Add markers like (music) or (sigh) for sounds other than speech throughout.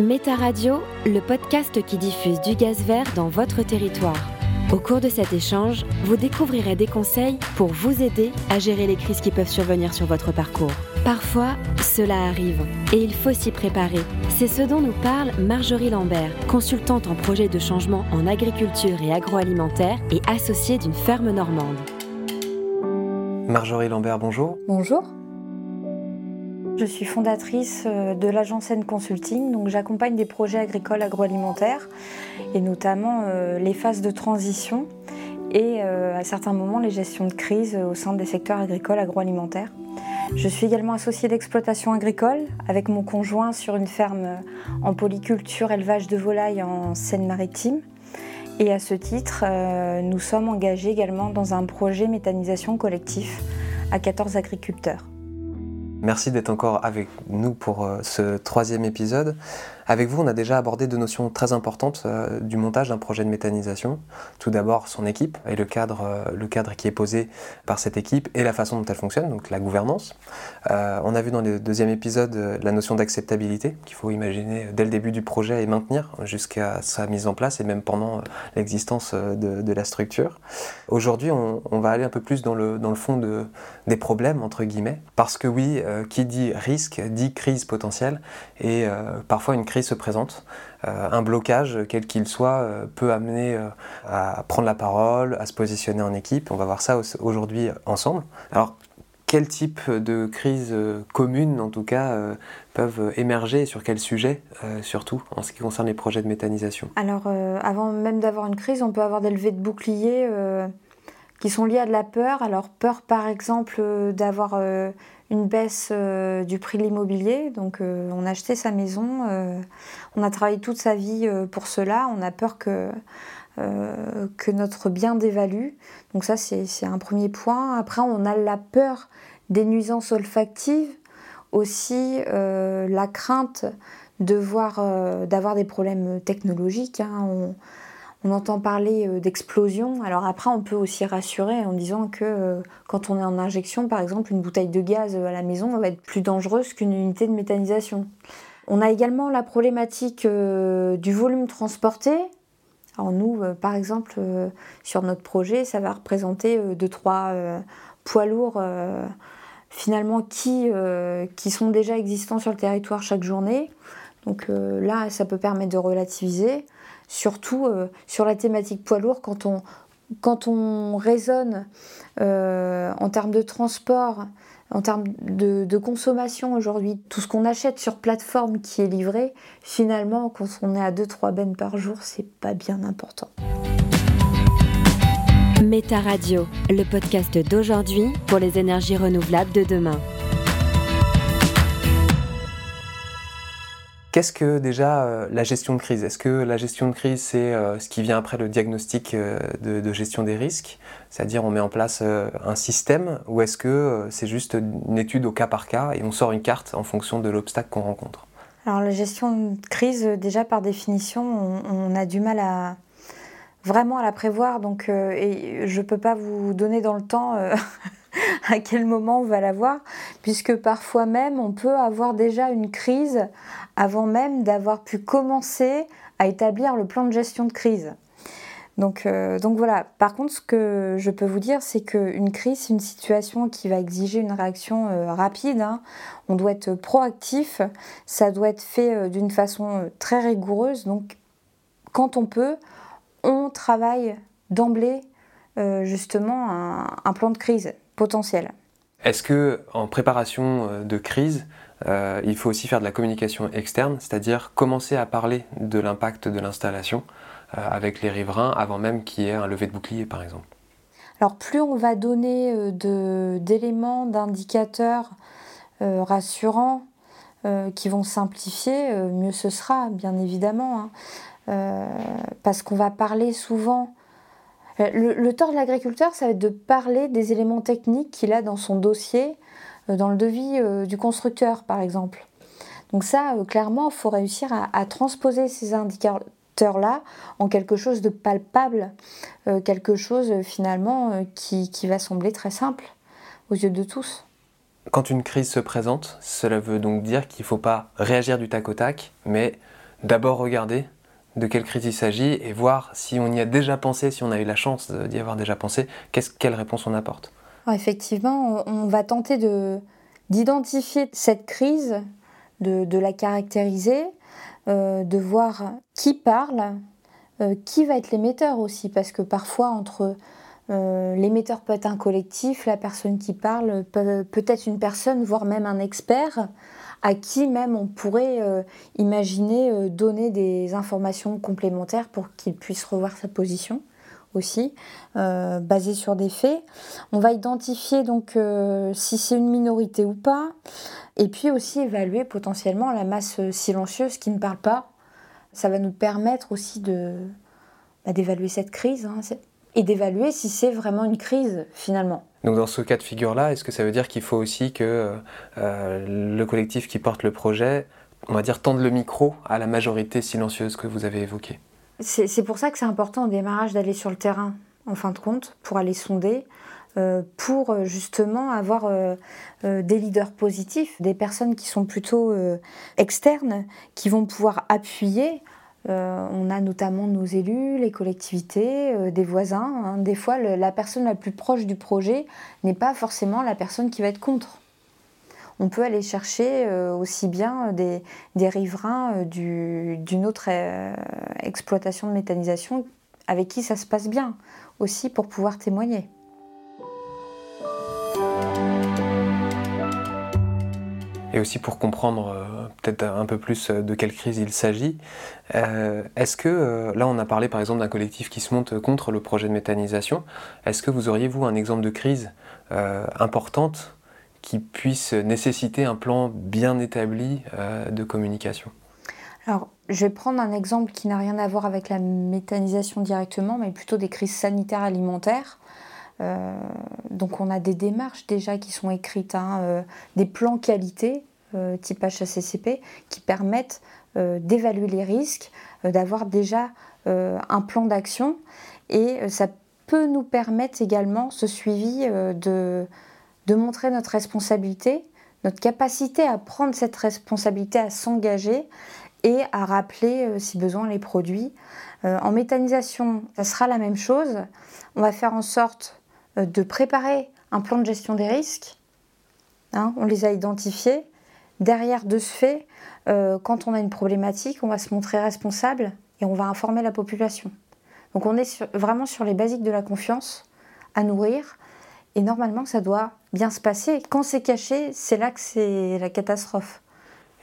Méta Radio, le podcast qui diffuse du gaz vert dans votre territoire. Au cours de cet échange, vous découvrirez des conseils pour vous aider à gérer les crises qui peuvent survenir sur votre parcours. Parfois, cela arrive et il faut s'y préparer. C'est ce dont nous parle Marjorie Lambert, consultante en projet de changement en agriculture et agroalimentaire et associée d'une ferme normande. Marjorie Lambert, bonjour. Bonjour. Je suis fondatrice euh, de l'agence N Consulting, donc j'accompagne des projets agricoles agroalimentaires et notamment euh, les phases de transition et euh, à certains moments les gestions de crise au sein des secteurs agricoles agroalimentaires. Je suis également associée d'exploitation agricole avec mon conjoint sur une ferme en polyculture élevage de volailles en Seine-Maritime. Et à ce titre, nous sommes engagés également dans un projet méthanisation collectif à 14 agriculteurs. Merci d'être encore avec nous pour euh, ce troisième épisode. Avec vous, on a déjà abordé deux notions très importantes euh, du montage d'un projet de méthanisation. Tout d'abord, son équipe et le cadre, euh, le cadre qui est posé par cette équipe et la façon dont elle fonctionne, donc la gouvernance. Euh, on a vu dans le deuxième épisode la notion d'acceptabilité qu'il faut imaginer dès le début du projet et maintenir jusqu'à sa mise en place et même pendant l'existence de, la structure. Aujourd'hui, on, on, va aller un peu plus dans le, dans le fond de, des problèmes, entre guillemets, parce que oui, qui dit risque dit crise potentielle et parfois une crise se présente, euh, un blocage, quel qu'il soit, euh, peut amener euh, à prendre la parole, à se positionner en équipe. On va voir ça aujourd'hui ensemble. Alors, quel type de crise commune, en tout cas, peuvent émerger et sur quel sujet, surtout en ce qui concerne les projets de méthanisation? Alors, avant même d'avoir une crise, on peut avoir des levées de boucliers qui sont liées à de la peur. Alors, peur, par exemple, d'avoir une baisse euh, du prix de l'immobilier. Donc euh, on a acheté sa maison, euh, on a travaillé toute sa vie pour cela, on a peur que, que notre bien dévalue. Donc ça c'est un premier point. Après on a la peur des nuisances olfactives, aussi la crainte de voir d'avoir des problèmes technologiques. Hein entend parler euh, d'explosion. Alors après, on peut aussi rassurer en disant que euh, quand on est en injection, par exemple, une bouteille de gaz à la maison va être plus dangereuse qu'une unité de méthanisation. On a également la problématique euh, du volume transporté. Alors nous, par exemple, sur notre projet, ça va représenter 2-3 poids lourds finalement qui, qui sont déjà existants sur le territoire chaque journée. Donc là, ça peut permettre de relativiser surtout euh, sur la thématique poids lourd, quand on, quand on raisonne euh, en termes de transport, en termes de, consommation aujourd'hui, tout ce qu'on achète sur plateforme qui est livré, finalement, quand on est à 2-3 bennes par jour, c'est pas bien important. Méta Radio, le podcast d'aujourd'hui pour les énergies renouvelables de demain. Qu'est-ce que déjà euh, la gestion de crise? Est-ce que la gestion de crise, c'est euh, ce qui vient après le diagnostic euh, de, gestion des risques? C'est-à-dire on met en place un système ou est-ce que c'est juste une étude au cas par cas et on sort une carte en fonction de l'obstacle qu'on rencontre? Alors la gestion de crise, déjà par définition, on, a du mal à vraiment à la prévoir. Donc je ne peux pas vous donner dans le temps (laughs) à quel moment on va l'avoir, puisque parfois même on peut avoir déjà une crise avant même d'avoir pu commencer à établir le plan de gestion de crise. Donc, euh, voilà, par contre ce que je peux vous dire c'est qu'une crise c'est une situation qui va exiger une réaction euh, rapide, hein. on doit être proactif, ça doit être fait euh, d'une façon très rigoureuse, donc quand on peut, on travaille d'emblée justement un plan de crise potentiel. Est-ce que en préparation euh, de crise, euh, il faut aussi faire de la communication externe, c'est-à-dire commencer à parler de l'impact de l'installation euh, avec les riverains avant même qu'il y ait un lever de bouclier, par exemple? Alors plus on va donner d'éléments, d'indicateurs rassurants qui vont simplifier, mieux ce sera, bien évidemment. Hein. parce qu'on va parler souvent. Le, tort de l'agriculteur, ça va être de parler des éléments techniques qu'il a dans son dossier, dans le devis du constructeur, par exemple. Donc ça, clairement, il faut réussir à transposer ces indicateurs-là en quelque chose de palpable, quelque chose finalement qui, qui va sembler très simple aux yeux de tous. Quand une crise se présente, cela veut donc dire qu'il ne faut pas réagir du tac au tac, mais d'abord regarder de quelle crise il s'agit et voir si on y a déjà pensé, si on a eu la chance d'y avoir déjà pensé, quelle réponse on apporte? Effectivement, on va tenter d'identifier cette crise, de, la caractériser, euh, de voir qui parle, euh, qui va être l'émetteur aussi, parce que parfois entre euh, l'émetteur peut être un collectif, la personne qui parle peut être une personne, voire même un expert, à qui même on pourrait euh, imaginer euh, donner des informations complémentaires pour qu'il puisse revoir sa position aussi, basée sur des faits. On va identifier donc si c'est une minorité ou pas, et puis aussi évaluer potentiellement la masse silencieuse qui ne parle pas. Ça va nous permettre aussi de, bah, d'évaluer cette crise. Hein et d'évaluer si c'est vraiment une crise finalement. Donc dans ce cas de figure-là, est-ce que ça veut dire qu'il faut aussi que euh, le collectif qui porte le projet, on va dire, tende le micro à la majorité silencieuse que vous avez évoquée? C'est pour ça que c'est important au démarrage d'aller sur le terrain, en fin de compte, pour aller sonder, euh, pour euh, justement avoir des leaders positifs, des personnes qui sont plutôt externes, qui vont pouvoir appuyer euh, on a notamment nos élus, les collectivités, euh, des voisins. Hein. Des fois, la personne la plus proche du projet n'est pas forcément la personne qui va être contre. On peut aller chercher euh, aussi bien des, riverains d'une autre exploitation de méthanisation avec qui ça se passe bien aussi pour pouvoir témoigner. Et aussi pour comprendre euh, peut-être un peu plus euh, de quelle crise il s'agit. Euh, est-ce que, là on a parlé par exemple d'un collectif qui se monte contre le projet de méthanisation, est-ce que vous auriez vous un exemple de crise importante qui puisse nécessiter un plan bien établi de communication? Alors, je vais prendre un exemple qui n'a rien à voir avec la méthanisation directement, mais plutôt des crises sanitaires alimentaires. Euh, donc on a des démarches déjà qui sont écrites, hein, euh, des plans qualité euh, type HACCP qui permettent d'évaluer les risques, d'avoir déjà un plan d'action et ça peut nous permettre également ce suivi de, de montrer notre responsabilité, notre capacité à prendre cette responsabilité, à s'engager et à rappeler si besoin les produits. en méthanisation, ça sera la même chose. On va faire en sorte de préparer un plan de gestion des risques. Hein, on les a identifiés. Derrière, de ce fait, euh, quand on a une problématique, on va se montrer responsable et on va informer la population. Donc on est vraiment sur les basiques de la confiance à nourrir. Et normalement, ça doit bien se passer. Quand c'est caché, c'est là que c'est la catastrophe.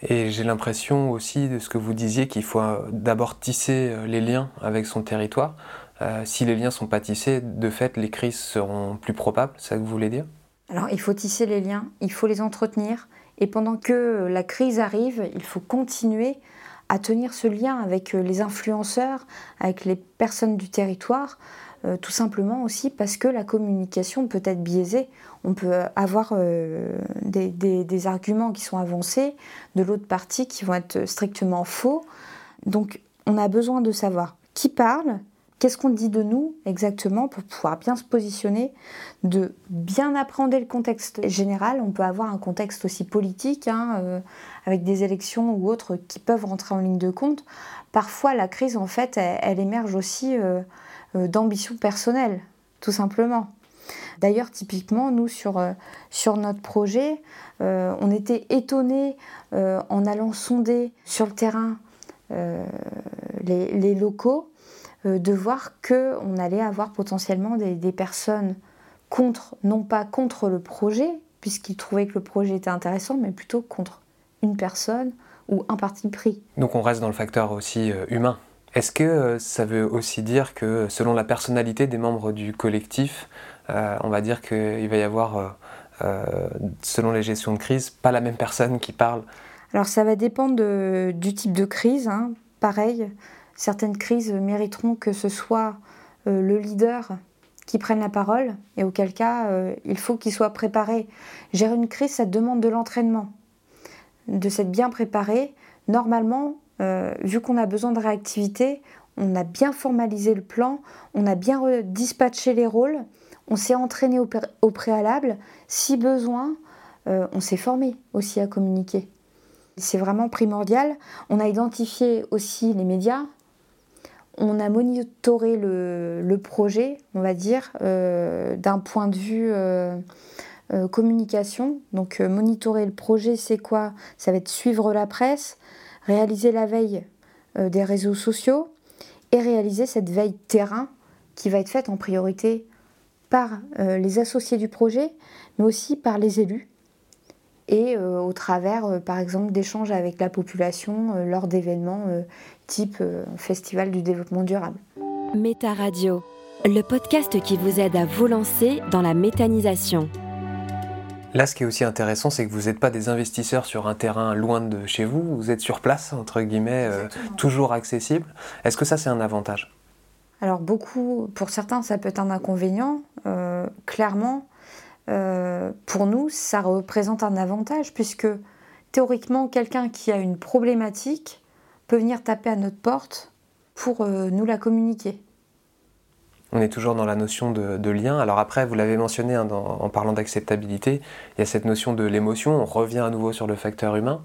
Et j'ai l'impression aussi de ce que vous disiez qu'il faut euh, d'abord tisser les liens avec son territoire. Euh, si les liens sont pas tissés, de fait, les crises seront plus probables, c'est ça que vous voulez dire? Alors, il faut tisser les liens, il faut les entretenir, et pendant que la crise arrive, il faut continuer à tenir ce lien avec euh, les influenceurs, avec les personnes du territoire, euh, tout simplement aussi parce que la communication peut être biaisée. On peut avoir des, des, arguments qui sont avancés de l'autre partie qui vont être strictement faux. Donc on a besoin de savoir qui parle, Qu'est-ce qu'on dit de nous exactement pour pouvoir bien se positionner, de bien appréhender le contexte général? On peut avoir un contexte aussi politique, hein, euh, avec des élections ou autres qui peuvent rentrer en ligne de compte. Parfois, la crise, en fait, elle, émerge aussi euh, euh, d'ambition personnelle, tout simplement. D'ailleurs, typiquement, nous, sur, sur notre projet, on était étonnés en allant sonder sur le terrain les, locaux euh, de voir qu'on allait avoir potentiellement des, personnes contre, non pas contre le projet, puisqu'ils trouvaient que le projet était intéressant, mais plutôt contre une personne ou un parti pris. Donc on reste dans le facteur aussi euh, humain. Est-ce que euh, ça veut aussi dire que selon la personnalité des membres du collectif, on va dire qu'il va y avoir, selon les gestions de crise, pas la même personne qui parle? Alors ça va dépendre du type de crise. Hein. Pareil, certaines crises mériteront que ce soit le leader qui prenne la parole, et auquel cas, il faut qu'il soit préparé. Gérer une crise, ça demande de l'entraînement, de s'être bien préparé. Normalement, vu qu'on a besoin de réactivité, on a bien formalisé le plan, on a bien dispatché les rôles, on s'est entraîné au, préalable. Si besoin, euh, on s'est formé aussi à communiquer. C'est vraiment primordial. On a identifié aussi les médias. On a monitoré le, projet, on va dire, euh, d'un point de vue euh, communication. Donc monitorer le projet, c'est quoi? Ça va être suivre la presse, réaliser la veille des réseaux sociaux et réaliser cette veille terrain qui va être faite en priorité par euh, les associés du projet, mais aussi par les élus et euh, au travers, euh, par exemple, d'échanges avec la population lors d'événements type Festival du développement durable. Méta Radio, le podcast qui vous aide à vous lancer dans la méthanisation. Là, ce qui est aussi intéressant, c'est que vous n'êtes pas des investisseurs sur un terrain loin de chez vous, vous êtes sur place, entre guillemets, toujours accessible. Est-ce que ça, c'est un avantage? Alors beaucoup, pour certains, ça peut être un inconvénient. Euh, clairement, euh, pour nous, ça représente un avantage puisque théoriquement, quelqu'un qui a une problématique peut venir taper à notre porte pour euh, nous la communiquer. On est toujours dans la notion de, lien. Alors après, vous l'avez mentionné hein, en parlant d'acceptabilité, il y a cette notion de l'émotion. On revient à nouveau sur le facteur humain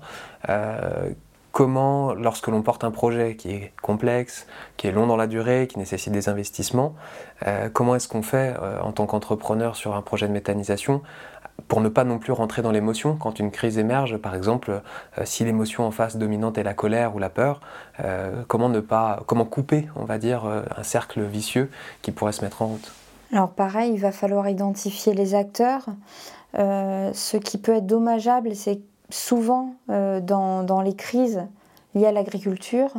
comment, lorsque l'on porte un projet qui est complexe, qui est long dans la durée, qui nécessite des investissements, euh, comment est-ce qu'on fait euh, en tant qu'entrepreneur sur un projet de méthanisation pour ne pas non plus rentrer dans l'émotion quand une crise émerge, par exemple, euh, si l'émotion en face dominante est la colère ou la peur, comment ne pas, comment couper, on va dire, un cercle vicieux qui pourrait se mettre en route? Alors pareil, il va falloir identifier les acteurs. ce qui peut être dommageable, c'est souvent euh, dans, les crises liées à l'agriculture,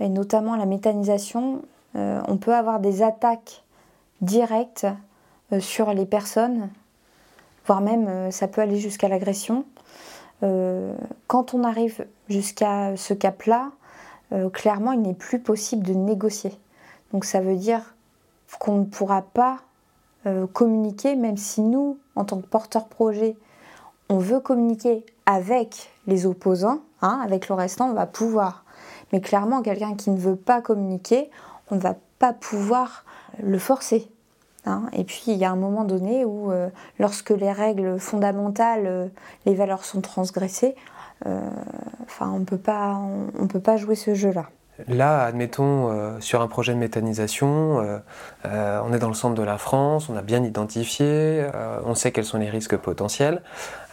et notamment la méthanisation, euh, on peut avoir des attaques directes euh, sur les personnes, voire même ça peut aller jusqu'à l'agression. quand on arrive jusqu'à ce cap-là, clairement, il n'est plus possible de négocier. Donc ça veut dire qu'on ne pourra pas communiquer, même si nous, en tant que porteurs projet, on veut communiquer avec les opposants, hein, avec le restant, on va pouvoir. Mais clairement, quelqu'un qui ne veut pas communiquer, on ne va pas pouvoir le forcer. Hein. Et puis, il y a un moment donné où, euh, lorsque les règles fondamentales, euh, les valeurs sont transgressées, euh, on ne peut pas jouer ce jeu-là. Là, admettons, sur un projet de méthanisation, on est dans le centre de la France, on a bien identifié, on sait quels sont les risques potentiels.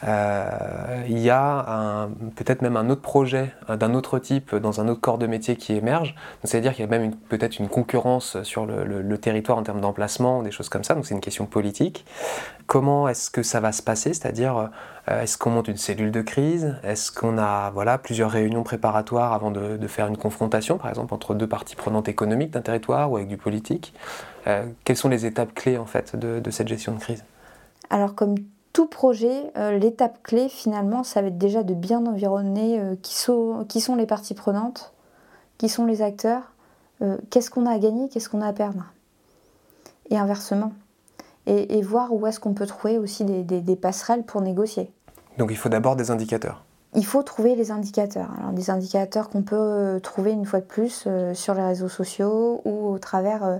Il y a peut-être même un autre projet d'un autre type dans un autre corps de métier qui émerge. C'est-à-dire qu'il y a même peut-être une concurrence sur le, territoire en termes d'emplacement, des choses comme ça. Donc c'est une question politique. Comment est-ce que ça va se passer? C'est-à-dire, est-ce qu'on monte une cellule de crise? Est-ce qu'on a voilà, plusieurs réunions préparatoires avant de faire une confrontation par exemple, entre deux parties prenantes économiques d'un territoire ou avec du politique? Euh, quelles sont les étapes clés, en fait, de, cette gestion de crise? Alors, comme tout projet, euh, l'étape clé, finalement, ça va être déjà de bien environner euh, qui, sont, qui sont les parties prenantes, qui sont les acteurs, qu'est-ce qu'on a à gagner, qu'est-ce qu'on a à perdre. Et inversement. Et, voir où est-ce qu'on peut trouver aussi des passerelles pour négocier. Donc il faut d'abord des indicateurs il faut trouver les indicateurs. Alors, des indicateurs qu'on peut euh, trouver une fois de plus euh, sur les réseaux sociaux ou au travers euh,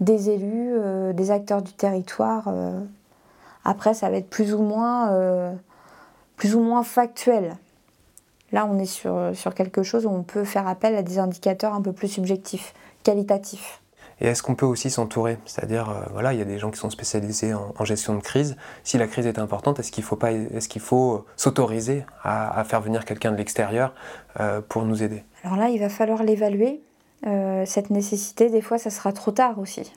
des élus, des acteurs du territoire. Après, ça va être plus ou moins, plus ou moins factuel. Là, on est sur, sur quelque chose où on peut faire appel à des indicateurs un peu plus subjectifs, qualitatifs. Et est-ce qu'on peut aussi s'entourer? C'est-à-dire, euh, voilà, il y a des gens qui sont spécialisés en, gestion de crise. Si la crise est importante, est-ce qu'il faut, pas, est-ce qu'il faut s'autoriser à, faire venir quelqu'un de l'extérieur euh, pour nous aider? Alors là, il va falloir l'évaluer. Euh, cette nécessité, des fois, ça sera trop tard aussi.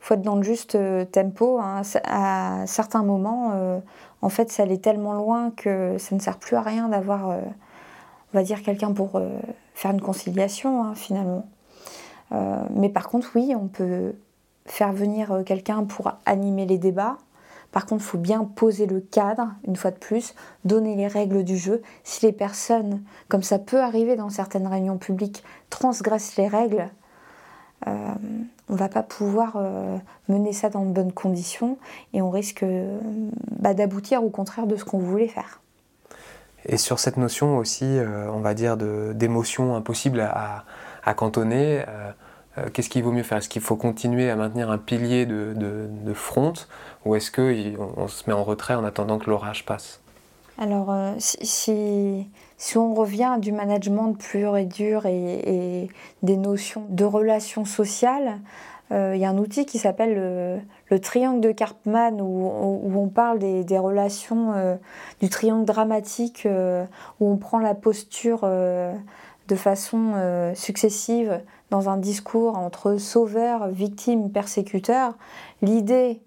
Faut être dans le juste tempo. Hein. À certains moments, en fait, ça allait tellement loin que ça ne sert plus à rien d'avoir, on va dire, quelqu'un pour faire une conciliation, hein, finalement. Euh, mais par contre, oui, on peut faire venir euh, quelqu'un pour animer les débats, Par contre, il faut bien poser le cadre, une fois de plus, donner les règles du jeu. Si les personnes, comme ça peut arriver dans certaines réunions publiques, transgressent les règles, euh, on va pas pouvoir euh, mener ça dans de bonnes conditions et on risque bah, d'aboutir au contraire de ce qu'on voulait faire. Et sur cette notion aussi, euh, on va dire, d'émotion impossible à, cantonner, qu'est-ce qu'il vaut mieux faire? Est-ce qu'il faut continuer à maintenir un pilier de, de front ou est-ce qu'on on se met en retrait en attendant que l'orage passe? Alors, si, si on revient du management pur et dur et, des notions de relations sociales, euh, il y a un outil qui s'appelle le, triangle de Karpman où, on parle des, relations euh, du triangle dramatique euh, où on prend la posture de façon successive dans un discours entre sauveur, victime, persécuteur. L'idée,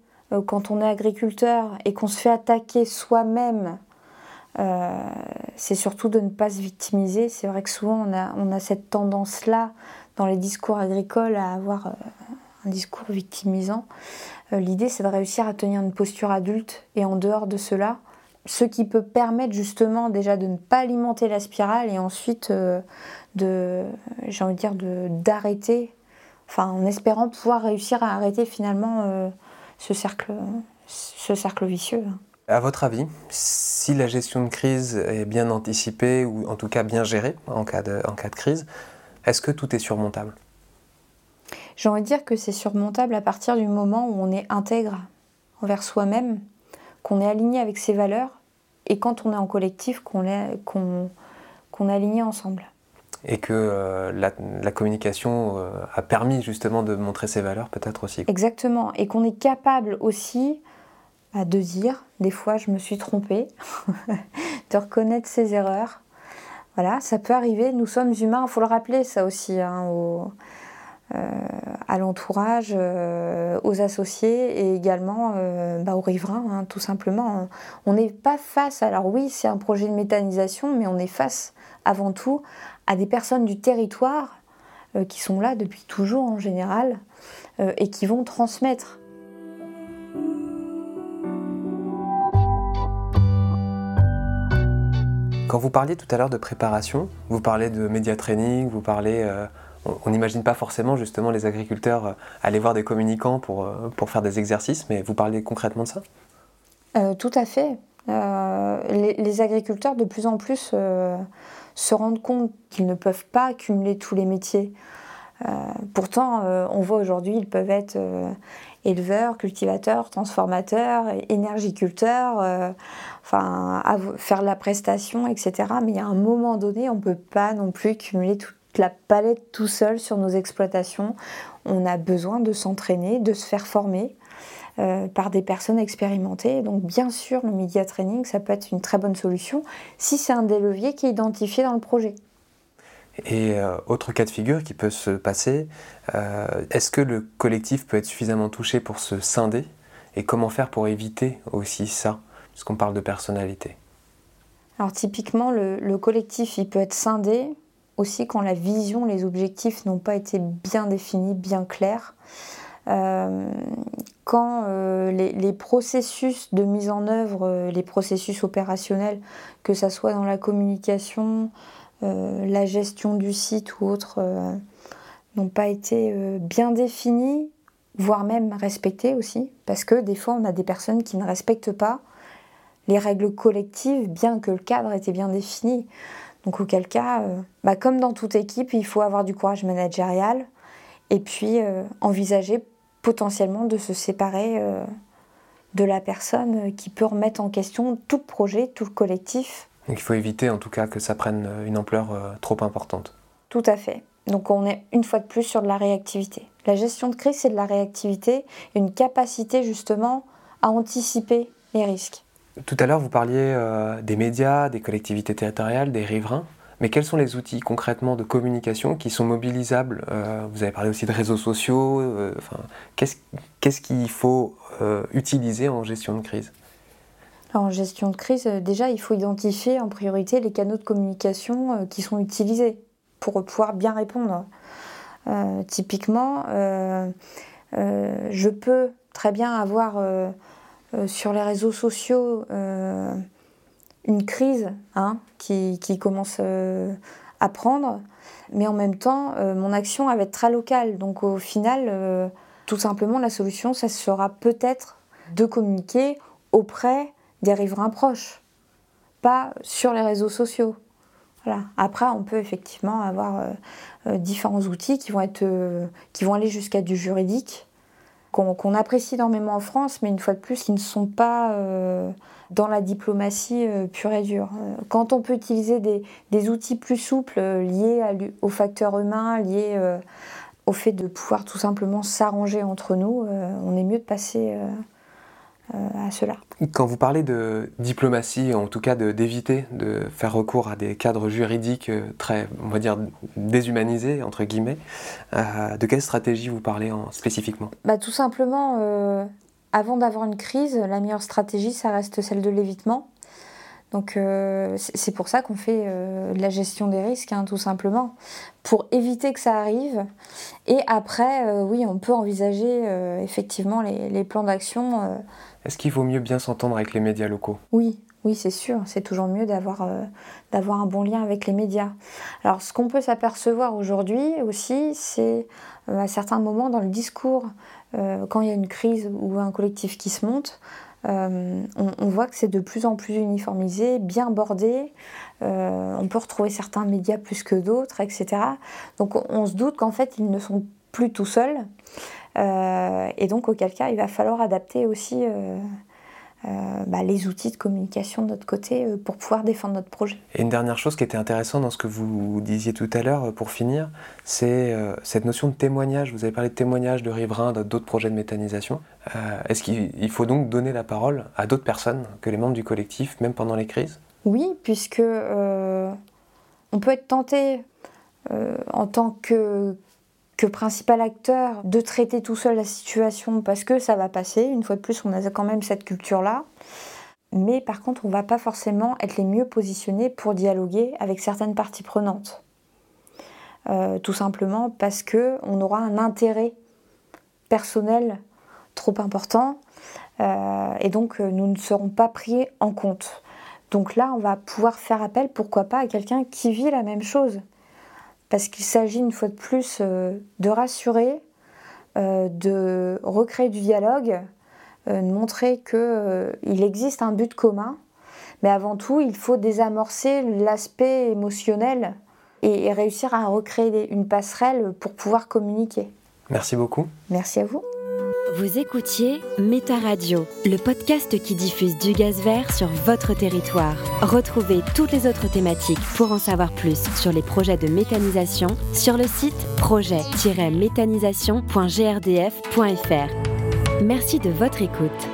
quand on est agriculteur et qu'on se fait attaquer soi-même euh, c'est surtout de ne pas se victimiser. C'est vrai que souvent on a, on a cette tendance-là dans les discours agricoles à avoir euh, un discours victimisant. Euh, l'idée c'est de réussir à tenir une posture adulte et en dehors de cela, ce qui peut permettre justement déjà de ne pas alimenter la spirale et ensuite de, j'ai envie de dire, d'arrêter, enfin en espérant pouvoir réussir à arrêter finalement ce cercle, ce cercle vicieux. À votre avis, si la gestion de crise est bien anticipée ou en tout cas bien gérée en cas de, en cas de crise, est-ce que tout est surmontable? J'ai envie de dire que c'est surmontable à partir du moment où on est intègre envers soi-même, qu'on est aligné avec ses valeurs et quand on est en collectif, qu'on est, qu'on, est aligné ensemble. Et que euh, la, communication euh, a permis justement de montrer ses valeurs peut-être aussi. Exactement. Et qu'on est capable aussi de dire, des fois je me suis trompée, (laughs) de reconnaître ses erreurs. Voilà, ça peut arriver, nous sommes humains, il faut le rappeler ça aussi hein, euh, à l'entourage, euh, aux associés et également euh, bah, aux riverains, hein, tout simplement. On n'est pas face, alors oui, c'est un projet de méthanisation, mais on est face avant tout à des personnes du territoire qui sont là depuis toujours en général et qui vont transmettre Quand vous parliez tout à l'heure de préparation, vous parlez de média training, vous parlez. Euh, on n'imagine pas forcément justement les agriculteurs euh, aller voir des communicants pour, euh, pour faire des exercices, mais vous parlez concrètement de ça? Tout à fait. Les, agriculteurs de plus en plus se rendent compte qu'ils ne peuvent pas cumuler tous les métiers. Pourtant, on voit aujourd'hui, ils peuvent être éleveurs, cultivateurs, transformateurs, énergiculteurs, euh, faire la prestation, etc. Mais a un moment donné, on ne peut pas non plus cumuler toute la palette tout seul sur nos exploitations. On a besoin de s'entraîner, de se faire former. Euh, par des personnes expérimentées. Donc bien sûr, le media training, ça peut être une très bonne solution si c'est un des leviers qui est identifié dans le projet. Et euh, autre cas de figure qui peut se passer, euh, est-ce que le collectif peut être suffisamment touché pour se scinder? Et comment faire pour éviter aussi ça, puisqu'on parle de personnalité. Alors typiquement, le, collectif, il peut être scindé aussi quand la vision, les objectifs n'ont pas été bien définis, bien clairs. Euh, quand les, processus de mise en œuvre, les processus opérationnels, que ce soit dans la communication, la gestion du site ou autres euh, n'ont pas été euh, bien définis, voire même respectés aussi, parce que des fois on a des personnes qui ne respectent pas les règles collectives, bien que le cadre était bien défini. Donc auquel cas, bah, comme dans toute équipe, il faut avoir du courage managérial et puis envisager potentiellement de se séparer de la personne qui peut remettre en question tout projet, tout le collectif, donc il faut éviter en tout cas que ça prenne euh, une ampleur euh, trop importante. Tout à fait. Donc on est une fois de plus sur de la réactivité. La gestion de crise, c'est de la réactivité, une capacité justement à anticiper les risques. Tout à l'heure, vous parliez euh, des médias, des collectivités territoriales, des riverains. Mais quels sont les outils concrètement de communication qui sont mobilisables Vous avez parlé aussi de réseaux sociaux. Qu'est-ce qu'il faut utiliser en gestion de crise? En gestion de crise, euh, déjà, il faut identifier en priorité les canaux de communication euh, qui sont utilisés pour pouvoir bien répondre. Euh, typiquement, je peux très bien avoir sur les réseaux sociaux une crise hein, qui, commence à prendre, mais en même temps, mon action va être très locale. Donc au final, tout simplement, la solution, ça sera peut-être de communiquer auprès des riverains proches, pas sur les réseaux sociaux. Voilà. Après, on peut effectivement avoir euh, euh, différents outils qui vont, être, euh, qui vont aller jusqu'à du juridique, qu'on apprécie énormément en France, mais une fois de plus, qui ne sont pas dans la diplomatie pure et dure. Quand on peut utiliser des, outils plus souples liés à, aux facteurs humains, liés au fait de pouvoir tout simplement s'arranger entre nous, on est mieux de passer à cela. Quand vous parlez de diplomatie, en tout cas d'éviter de, faire recours à des cadres juridiques euh, très, on va dire, déshumanisés, entre guillemets, euh, de quelle stratégie vous parlez en, spécifiquement? Bah, Tout simplement, avant d'avoir une crise, la meilleure stratégie, ça reste celle de l'évitement. Donc c'est pour ça qu'on fait de la gestion des risques, hein, tout simplement, pour éviter que ça arrive. Et après, oui, on peut envisager effectivement les, les plans d'action est-ce qu'il vaut mieux bien s'entendre avec les médias locaux? Oui, oui, c'est sûr. C'est toujours mieux d'avoir euh, d'avoir un bon lien avec les médias. Alors, ce qu'on peut s'apercevoir aujourd'hui aussi, c'est euh, à certains moments dans le discours, euh, quand il y a une crise ou un collectif qui se monte, on, voit que c'est de plus en plus uniformisé, bien bordé. on peut retrouver certains médias plus que d'autres, etc. Donc, on se doute qu'en fait, ils ne sont plus tout seuls. Euh, et donc, auquel cas, il va falloir adapter aussi euh, euh, bah, les outils de communication de notre côté pour pouvoir défendre notre projet. Et une dernière chose qui était intéressante dans ce que vous disiez tout à l'heure, pour finir, c'est cette notion de témoignage. Vous avez parlé de témoignage de riverains, d'autres projets de méthanisation. Est-ce qu'il faut donc donner la parole à d'autres personnes que les membres du collectif, même pendant les crises? Oui, puisque on peut être tenté en tant que que principal acteur de traiter tout seul la situation parce que ça va passer. Une fois de plus, on a quand même cette culture-là. Mais par contre, on ne va pas forcément être les mieux positionnés pour dialoguer avec certaines parties prenantes. Euh, tout simplement parce qu'on aura un intérêt personnel trop important euh, et donc euh, nous ne serons pas pris en compte. Donc là, on va pouvoir faire appel, pourquoi pas, à quelqu'un qui vit la même chose parce qu'il s'agit une fois de plus euh, de rassurer, euh, de recréer du dialogue, euh, de montrer qu'il existe un but commun, mais avant tout, il faut désamorcer l'aspect émotionnel et réussir à recréer une passerelle pour pouvoir communiquer. Merci beaucoup. Merci à vous. Vous écoutiez Méta Radio, le podcast qui diffuse du gaz vert sur votre territoire. Retrouvez toutes les autres thématiques pour en savoir plus sur les projets de méthanisation sur le site projet-méthanisation.grdf.fr. Merci de votre écoute.